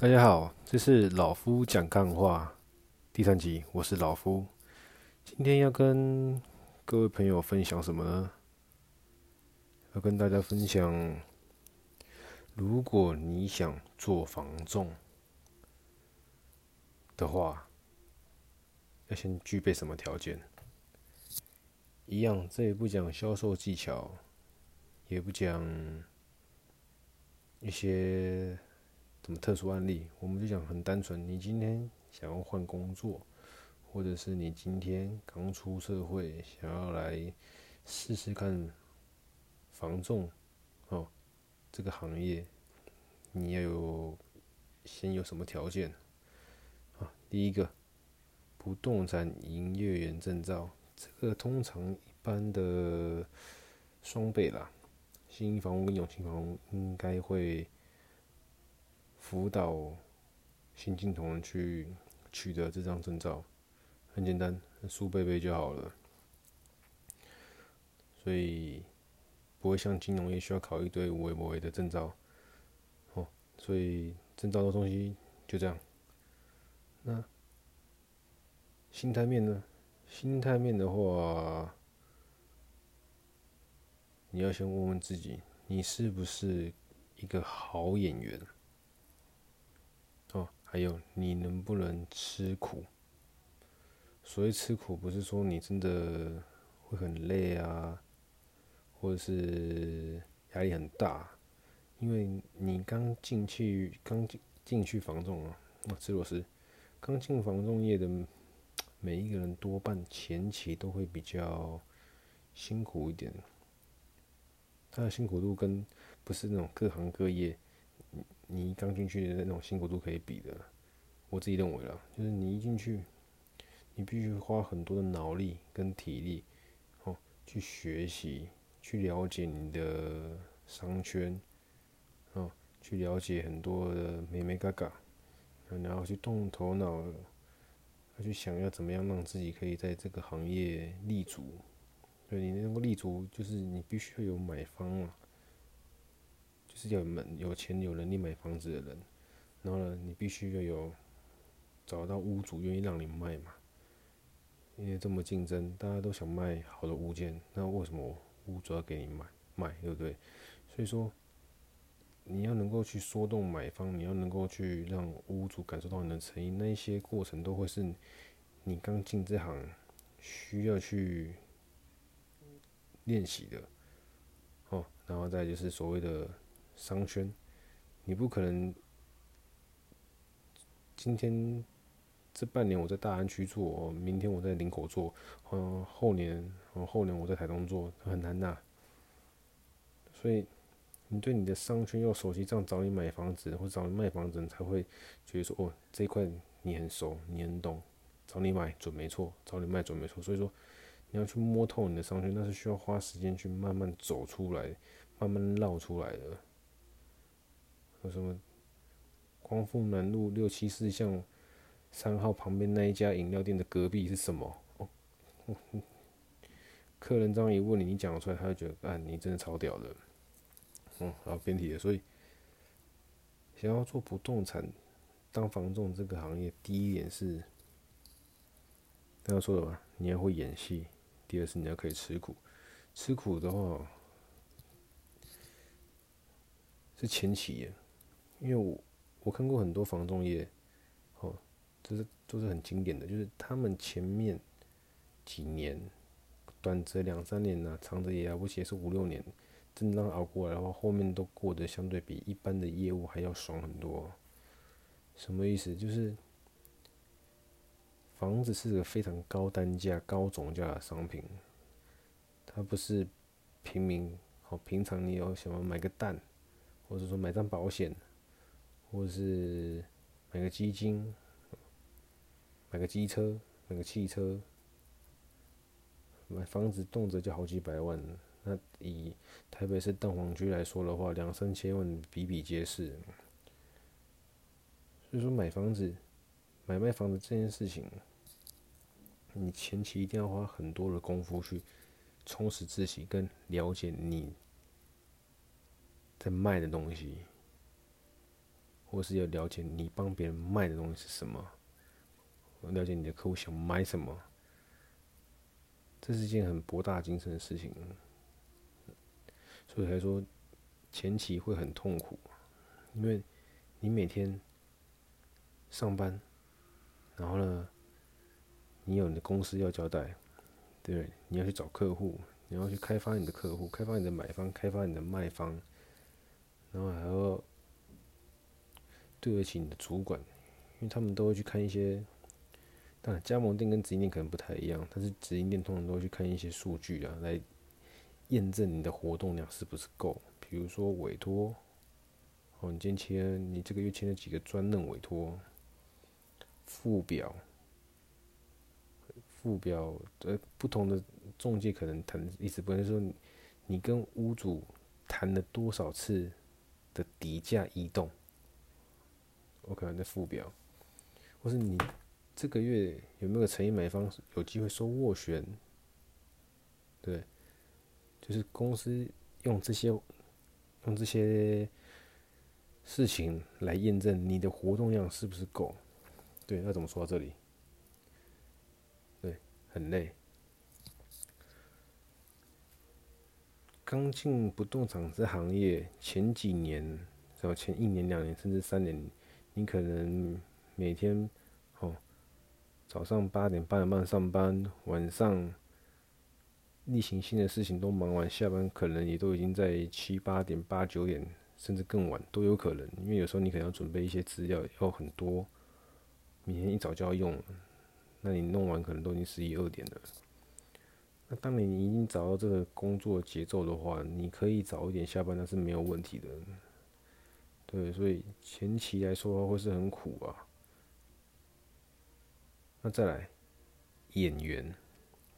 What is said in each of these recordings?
大家好，这是老夫讲干话第三集，我是老夫。今天要跟各位朋友分享什么呢？要跟大家分享，如果你想做房仲的话，要先具备什么条件？一样，这也不讲销售技巧，也不讲一些。什么特殊案例？我们就讲很单纯。你今天想要换工作，或者是你今天刚出社会，想要来试试看房仲哦，这个行业，你要有先有什么条件啊？第一个，不动产营业员证照，这个通常一般的双倍啦，新房屋跟永庆房屋应该会。辅导新进同仁去取得这张证照，很简单，书背背就好了。所以不会像金融业需要考一堆有的没的证照。哦，所以证照的东西就这样。那心态面呢？心态面的话，你要先问问自己，你是不是一个好演员？还有，你能不能吃苦？所谓吃苦，不是说你真的会很累啊，或者是压力很大，因为你刚进去，刚进进去房仲啊，那，吃螺丝，刚进房仲业的每一个人，多半前期都会比较辛苦一点。他的辛苦度跟不是那种各行各业。你刚进去的那种辛苦度可以比的，我自己认为啦，就是你一进去，你必须花很多的脑力跟体力，哦，去学习，去了解你的商圈，哦，去了解很多的眉眉嘎嘎，然后去动头脑，要去想要怎么样让自己可以在这个行业立足。对，你能够立足，就是你必须要有买方嘛。是要门有钱有能力买房子的人，然后呢，你必须要有找到屋主愿意让你卖嘛。因为这么竞争，大家都想卖好的物件，那为什么屋主要给你买卖，对不对？所以说，你要能够去说动买方，你要能够去让屋主感受到你的诚意，那一些过程都会是你刚进这行需要去练习的。哦，然后再就是所谓的。商圈，你不可能今天这半年我在大安区做，明天我在林口做，嗯，后年，后年我在台东做，很难呐。所以你对你的商圈要熟悉，这样找你买房子或找你卖房子，你才会觉得说，哦，这一块你很熟，你很懂，找你买准没错，找你卖准没错。所以说你要去摸透你的商圈，那是需要花时间去慢慢走出来，慢慢绕出来的。有什么？光复南路六七四巷三号旁边那一家饮料店的隔壁是什么？哦，客人这样一问你，你讲出来，他就觉得，啊，你真的超屌的。嗯，好，偏题了。所以，想要做不动产当房仲这个行业，第一点是，刚刚说的吧，你要会演戏；第二是你要可以吃苦。吃苦的话，是前期。因为我我看过很多房仲业，哦，这是都是很经典的，就是他们前面几年，短则两三年呢、长则也了不起是五六年，真的熬过来的话，后面都过得相对比一般的业务还要爽很多。什么意思？就是房子是个非常高单价、高总价的商品，它不是平民，哦，平常你要想要买个蛋，或者说买张保险。或者是买个基金，买个机车，买个汽车，买房子动辄就好几百万。那以台北市蛋黄区来说的话，两三千万比比皆是。所以说买房子、买卖房子这件事情，你前期一定要花很多的功夫去充实自己，跟了解你在卖的东西。或是要了解你帮别人卖的东西是什么，了解你的客户想买什么，这是一件很博大精深的事情。所以才说前期会很痛苦，因为你每天上班，然后呢，你有你的公司要交代，对，你要去找客户，你要去开发你的客户，开发你的买方，开发你的卖方，然后还要对得起你的主管，因为他们都会去看一些，当然加盟店跟直营店可能不太一样，但是直营店通常都会去看一些数据啊，来验证你的活动量是不是够。比如说委托，哦，你今天签，你这个月签了几个专任委托，附表。附表，呃，不同的中介可能谈意思不是说，你跟屋主谈了多少次的底价移动，OK，那附表，或是你这个月有没有诚意买方有机会收斡旋，对，就是公司用这些用这些事情来验证你的活动量是不是够，对，那怎么说到这里？对很累。刚进不动产这行业前几年，是吧？前一年、两年甚至三年，你可能每天哦，早上八点八点半上班，晚上例行性的事情都忙完，下班可能也都已经在七八点、八九点，甚至更晚都有可能。因为有时候你可能要准备一些资料，要很多，明天一早就要用。那你弄完可能都已经十一二点了。那当你已经找到这个工作节奏的话，你可以早一点下班，那是没有问题的。对，所以前期来说话会是很苦啊。那再来，演员，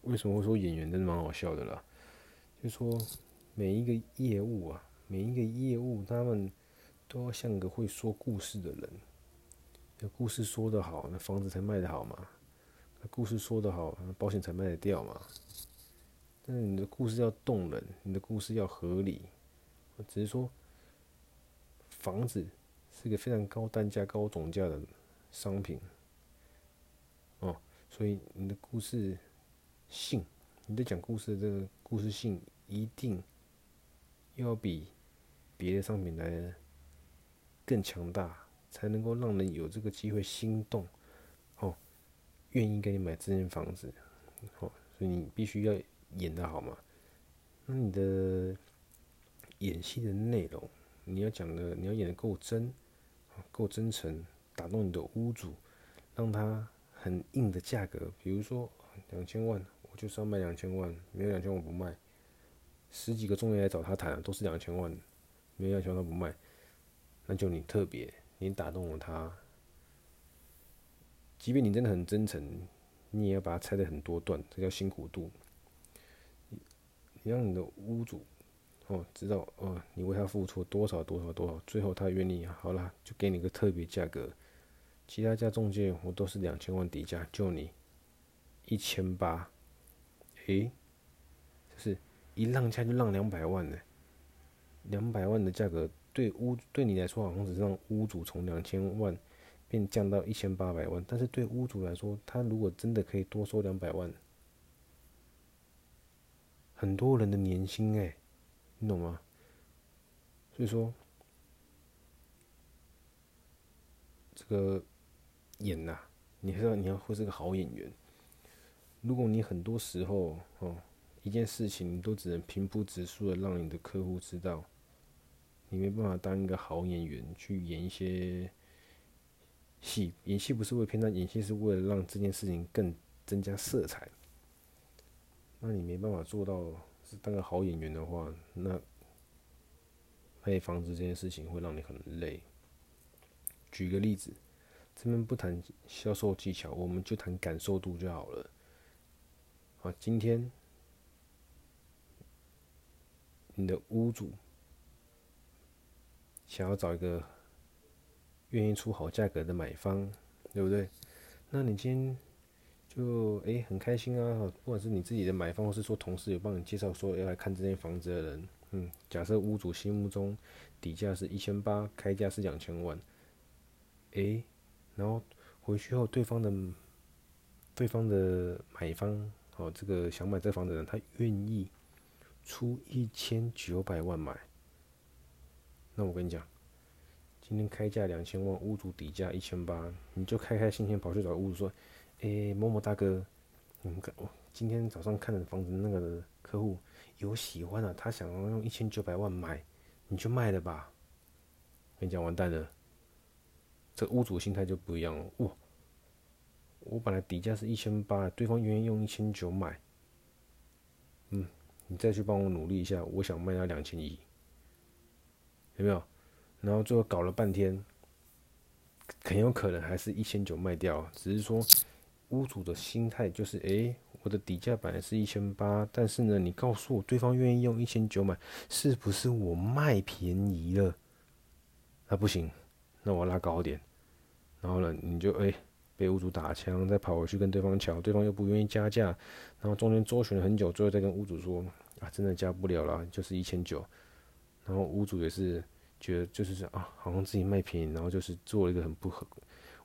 为什么会说演员真的蛮好笑的啦？就说每一个业务啊，每一个业务他们都要像个会说故事的人，那故事说得好，那房子才卖得好嘛。那故事说得好，那保险才卖得掉嘛。但是你的故事要动人，你的故事要合理。只是说，房子是个非常高单价、高总价的商品，哦，所以你的故事性，你在讲故事的这个故事性，一定要比别的商品来更强大，才能够让人有这个机会心动。哦愿意给你买这间房子，哦，所以你必须要演得好嘛。那你的演戏的内容，你要讲的，你要演的够真，够真诚，打动你的屋主，让他很硬的价格，比如说两千万，我就是要卖两千万，没有两千万我不卖。十几个中介来找他谈，都是两千万，没有两千万他不卖，那就你特别，你打动了他。即便你真的很真诚，你也要把它拆得很多段，这叫辛苦度。你让你的屋主哦知道哦，你为他付出多少多少多少，最后他愿意，好啦，就给你个特别价格。其他家中介我都是两千万底价，就你一千八，诶，就是一让价就让两百万呢。两百万的价格对屋对你来说好像只是让屋主从两千万。变降到一千八百万，但是对屋主来说，他如果真的可以多收两百万，很多人的年薪哎，你懂吗？所以说，这个演呐、啊，你知道你要会是个好演员。如果你很多时候哦，一件事情你都只能平铺直述的让你的客户知道，你没办法当一个好演员去演一些。戏演戏不是为了骗他，演戏是为了让这件事情更增加色彩。那你没办法做到当个好演员的话，那卖房子这件事情会让你很累。举个例子，这边不谈销售技巧，我们就谈感受度就好了。好，今天你的屋主想要找一个。愿意出好价格的买方，对不对？那你今天就诶、很开心啊！不管是你自己的买方，或是说同事有帮你介绍说要来看这间房子的人，嗯，假设屋主心目中底价是一千八，开价是两千万，诶，然后回去后，对方的对方的买方哦，这个想买这房子的人，他愿意出一千九百万买。那我跟你讲，今天开价两千万，屋主底价一千八，你就开开心心跑去找屋主说：“诶，某某大哥，你们看，我今天早上看的房子那个客户有喜欢的，他想要用一千九百万买，你就卖了吧。”跟你讲，完蛋了，这屋主心态就不一样了。哇，我本来底价是一千八，对方愿意用一千九买，嗯，你再去帮我努力一下，我想卖他两千一。有没有？然后最后搞了半天，很有可能还是一千九卖掉。只是说，屋主的心态就是：诶，我的底价本来是一千八，但是呢，你告诉我对方愿意用一千九买，是不是我卖便宜了？那不行，那我拉高点。然后呢，你就诶被屋主打枪，再跑回去跟对方抢，对方又不愿意加价，然后中间周旋了很久，最后再跟屋主说：啊，真的加不了了，就是一千九。然后屋主也是觉得就是说啊，好像自己卖便宜，然后就是做了一个很不合。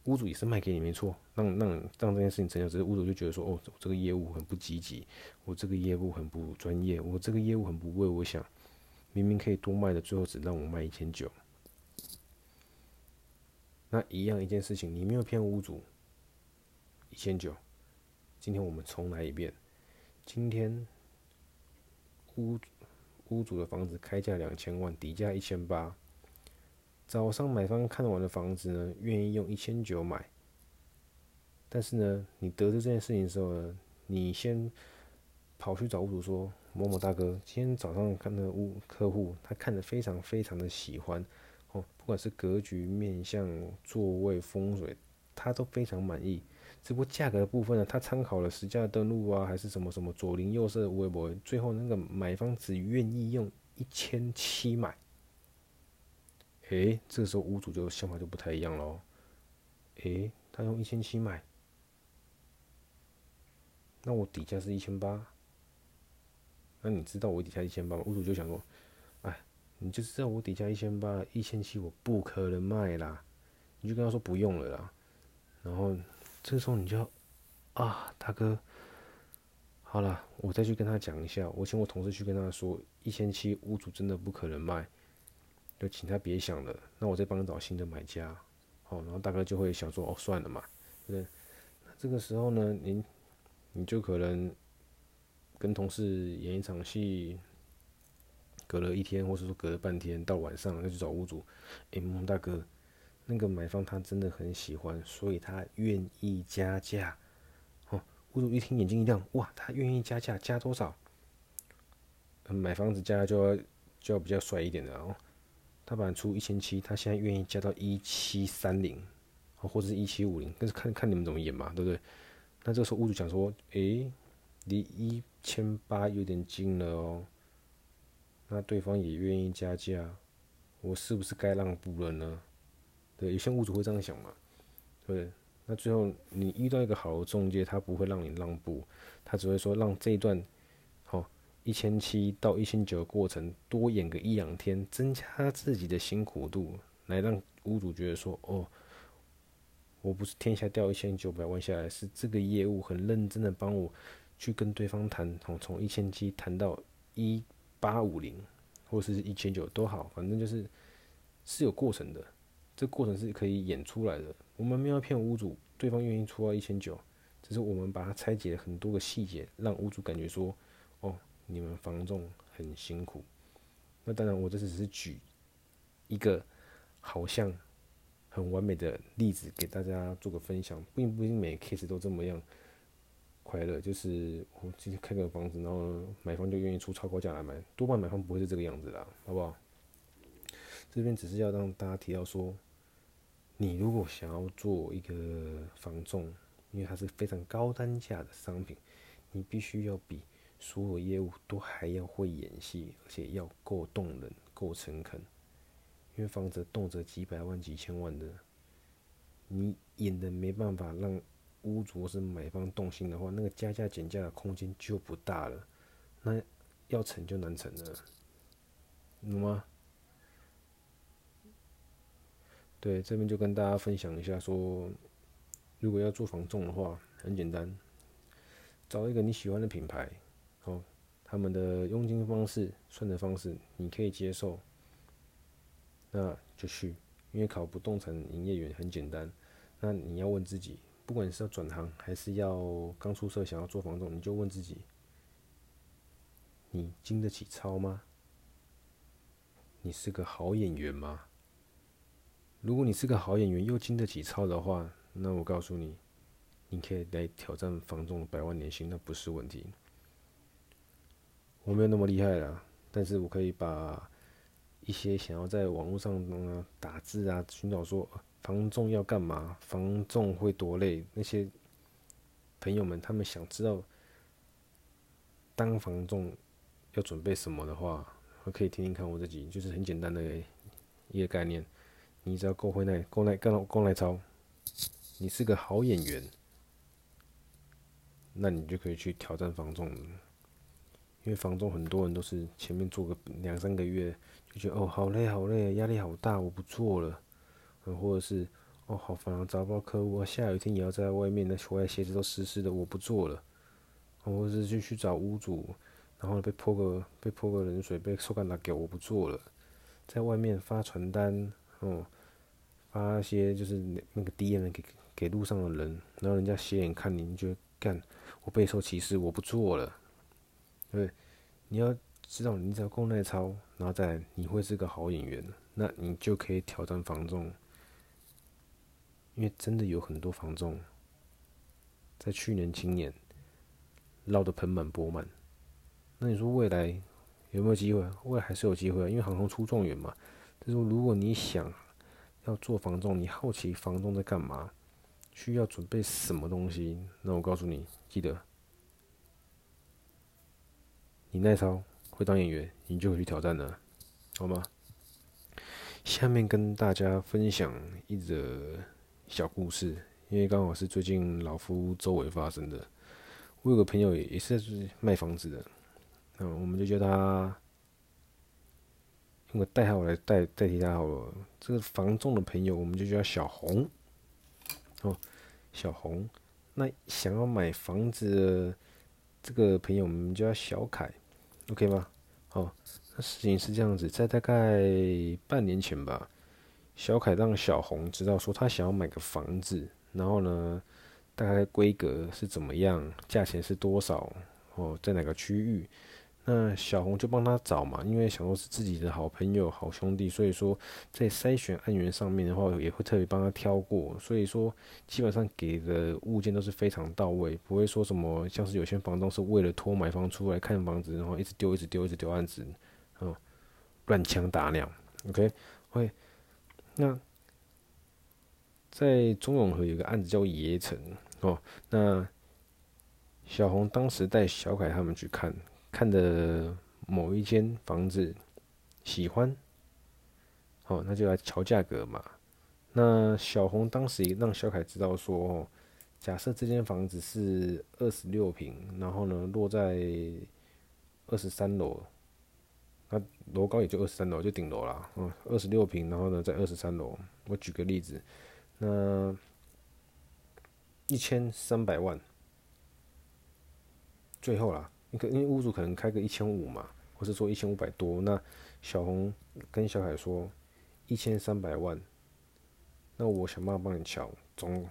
屋主也是卖给你没错，让让让这件事情成交，只是屋主就觉得说哦，这个业务很不积极，我这个业务很不专业，我这个业务很不为我想，明明可以多卖的，最后只让我卖一千九。那一样一件事情，你没有骗屋主一千九。今天我们重来一遍，今天屋。屋主的房子开价两千万，底价一千八。早上买方看完的房子呢，愿意用一千九买。但是呢，你得知这件事情的时候呢，你先跑去找屋主说：“某某大哥，今天早上看那个屋客户，他看的非常非常的喜欢哦，不管是格局、面向、座位、风水，他都非常满意。”只不过价格的部分呢，他参考了实价登录啊，还是什么什么左邻右舍微博，最后那个买方只愿意用一千七买。诶、这个时候屋主就想法就不太一样喽。诶、他用一千七买，那我底价是一千八，那你知道我底价一千八吗？屋主就想说，哎，你就知道我底价一千八，一千七我不可能卖啦，你就跟他说不用了啦，然后。这个时候你就啊，大哥，好了，我再去跟他讲一下，我请我同事去跟他说，一千七屋主真的不可能卖，就请他别想了。那我再帮你找新的买家，好，然后大哥就会想说，哦，算了嘛，对不对？那这个时候呢，您你就可能跟同事演一场戏，隔了一天，或者说隔了半天，到晚上要去找屋主，哎，孟大哥。那个买方他真的很喜欢，所以他愿意加价。哦，屋主一听眼睛一亮，哇，他愿意加价，加多少？买房子加就要就要比较帅一点的哦。他本来出一千七，他现在愿意加到一七三零，或者是一七五零，但是看看你们怎么演嘛，对不对？那这个时候屋主讲说，诶，离一千八有点近了哦。那对方也愿意加价，我是不是该让步了呢？对，有些屋主会这样想嘛，对，那最后你遇到一个好的中介，他不会让你让步，他只会说让这一段，一千七到一千九的过程多演个一两天，增加自己的辛苦度，来让屋主觉得说，哦，我不是天下掉一千九百万下来，是这个业务很认真的帮我去跟对方谈，从从一千七谈到一八五零，或是一千九都好，反正就是是有过程的。这过程是可以演出来的。我们没有骗屋主，对方愿意出到一千九，只是我们把它拆解了很多个细节，让屋主感觉说：“哦，你们房仲很辛苦。”那当然，我这只是举一个好像很完美的例子给大家做个分享，并不一定每个 case 都这么样快乐。就是我今天开个房子，然后买方就愿意出超高价来买，多半买方不会是这个样子的，好不好？这边只是要让大家提到说。你如果想要做一个房仲，因为它是非常高单价的商品，你必须要比所有业务都还要会演戏，而且要够动人、够诚恳。因为房子动辄几百万、几千万的，你演的没办法让屋主或是买方动心的话，那个加价减价的空间就不大了，那要成就难成了，懂吗？对，这边就跟大家分享一下说，如果要做房仲的话，很简单，找一个你喜欢的品牌，他们的佣金方式、算的方式你可以接受，那就去，因为考不动产营业员很简单。那你要问自己，不管是要转行还是要刚出社想要做房仲，你就问自己，你经得起操吗？你是个好演员吗？如果你是个好演员又经得起操的话，那我告诉你，你可以来挑战房仲百万年薪，那不是问题。我没有那么厉害啦，但是我可以把一些想要在网络上打字啊，寻找说。房仲要干嘛？房仲会多累？那些朋友们，他们想知道当房仲要准备什么的话，我可以听听看我自己，就是很简单的一个概念。你只要够会耐、够耐、够够耐操，你是个好演员，那你就可以去挑战房仲。因为房仲很多人都是前面做个两三个月，就觉得哦，好累好累，压力好大，我不做了。嗯或者是哦，好烦啊，找不到客户啊，下雨天也要在外面，那回来鞋子都湿湿的，我不做了。或者是就去找屋主，然后被泼个被泼个冷水，被臭干打给我不做了。在外面发传单，哦，发一些就是那那个 DM 给给路上的人，然后人家斜眼看你，你就干，我备受歧视，我不做了。对，你要知道，你只要够耐操，然后再，你会是个好演员，那你就可以挑战房仲。因为真的有很多房仲，在去年、今年捞得盆满钵满。那你说未来有没有机会？未来还是有机会，因为行行出状元嘛。就是，如果你想要做房仲，你好奇房仲在干嘛，需要准备什么东西？那我告诉你，记得你耐操，会当演员，你就会去挑战了，好吗？下面跟大家分享一则。小故事，因为刚好是最近老夫周围发生的。我有个朋友也是卖房子的，嗯，我们就叫他用个代号来代代替他好了。这个房仲的朋友，我们就叫小红。哦，小红，那想要买房子这个朋友，我们叫小凯，OK 吗？哦，那事情是这样子，在大概半年前吧。小凯让小红知道说他想要买个房子，然后呢，大概规格是怎么样，价钱是多少，哦，在哪个区域？那小红就帮他找嘛，因为小红是自己的好朋友、好兄弟，所以说在筛选案源上面的话，也会特别帮他挑过。所以说基本上给的物件都是非常到位，不会说什么像是有些房东是为了拖买方出来看房子，然后一直丢、一直丢、一直丢案子，哦，乱枪打鸟。OK，会。那在中永和有个案子叫爷城哦，那小红当时带小凯他们去看，看的某一间房子喜欢，哦，那就来瞧价格嘛。那小红当时也让小凯知道说，哦，假设这间房子是二十六平，然后呢落在二十三楼。那楼高也就二十三楼，就顶楼啦。嗯，二十六平，然后呢，在二十三楼。我举个例子，那一千三百万，最后啦，因为因为屋主可能开个一千五嘛，或是说一千五百多。那小红跟小凯说一千三百万，那我想办法帮你敲，总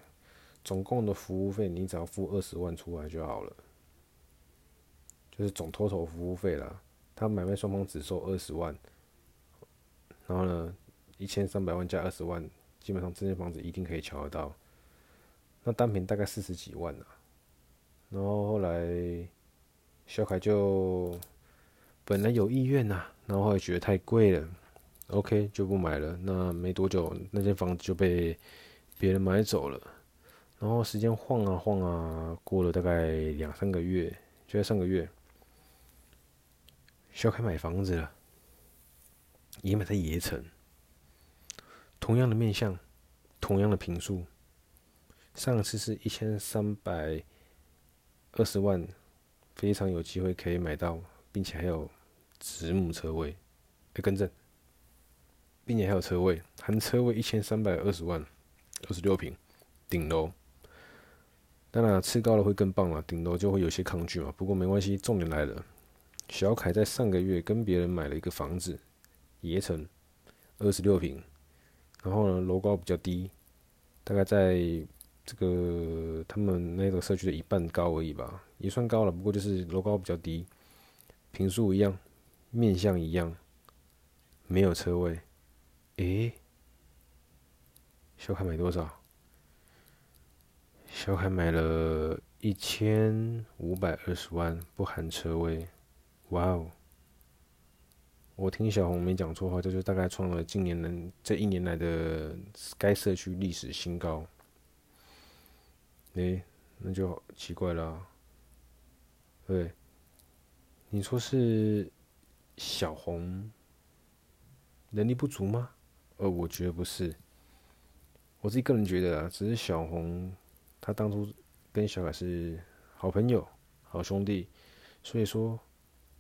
总共的服务费你只要付二十万出来就好了，就是总 total 服务费啦。他买卖双方只收二十万，然后呢，一千三百万加二十万，基本上这间房子一定可以敲得到。那单品大概四十几万啊，然后后来小凯就本来有意愿呐，然后后来觉得太贵了，OK 就不买了。那没多久，那间房子就被别人买走了。然后时间晃啊晃啊，过了大概两三个月，就在上个月。小凯买房子了，也买在爷城，同样的面相，同样的平数，上次是一千三百二十万，非常有机会可以买到，并且还有子母车位，哎，更正，并且还有车位，含车位一千三百二十万，二十六平，顶楼。当然吃高了会更棒了，顶楼就会有些抗拒嘛。不过没关系，重点来了，小凯在上个月跟别人买了一个房子，盐埕，二十六平，然后呢楼高比较低，大概在这个他们那个社区的一半高而已吧，也算高了。不过就是楼高比较低，平数一样，面向一样，没有车位。诶，小凯买多少？小凯买了一千五百二十万，不含车位。哇哦！我听小红没讲错话，这就大概创了近年来这一年来的该社区历史新高。诶，那就奇怪了啊。对，你说是小红能力不足吗？呃，我觉得不是，我自己个人觉得啊，只是小红她当初跟小凯是好朋友、好兄弟，所以说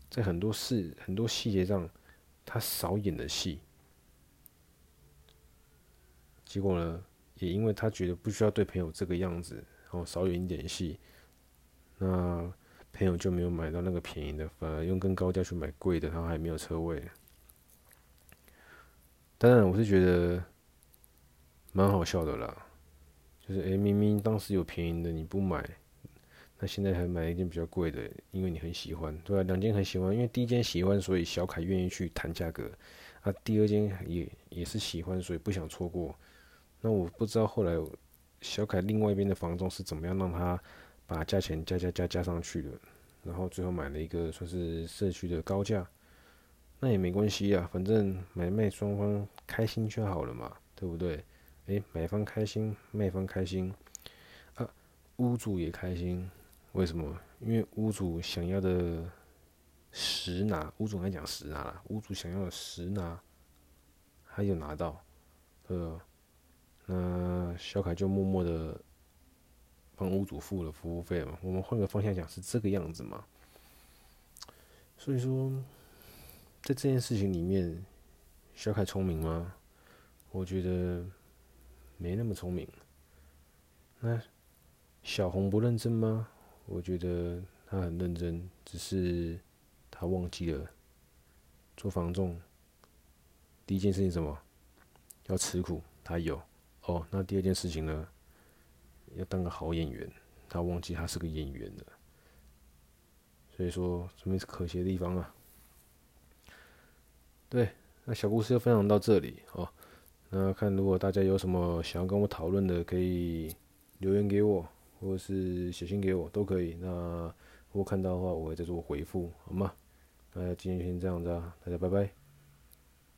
在很多事、很多细节上，他少演的戏。结果呢，也因为他觉得不需要对朋友这个样子，然后少演一点戏，那朋友就没有买到那个便宜的，反而用更高价去买贵的，然后还没有车位。当然，我是觉得蛮好笑的啦。就是，诶，明明当时有便宜的你不买，那现在还买一件比较贵的，因为你很喜欢，对吧？两件很喜欢，因为第一件喜欢，所以小凯愿意去谈价格。啊，第二件也也是喜欢，所以不想错过。那我不知道后来小凯另外一边的房东是怎么样让他把价钱加加加加上去的，然后最后买了一个算是社区的高价。那也没关系啊，反正买卖双方开心就好了嘛，对不对？诶，买方开心，卖方开心，啊，屋主也开心。为什么？因为屋主想要的十拿，屋主来讲十拿了，屋主想要的十拿，他有拿到，呃？那小凯就默默的帮屋主付了服务费嘛。我们换个方向讲，是这个样子嘛。所以说。在这件事情里面，小凯聪明吗？我觉得没那么聪明。那小红不认真吗？我觉得他很认真，只是他忘记了做房仲。第一件事情什么？要吃苦，他有。哦，那第二件事情呢？要当个好演员，他忘记他是个演员了。所以说，这边是可惜的地方啊。对，那小故事就分享到这里哦。那看如果大家有什么想要跟我讨论的，可以留言给我，或者是写信给我都可以。那如果看到的话，我会再做回复，好吗？那今天先这样子啊，大家拜拜。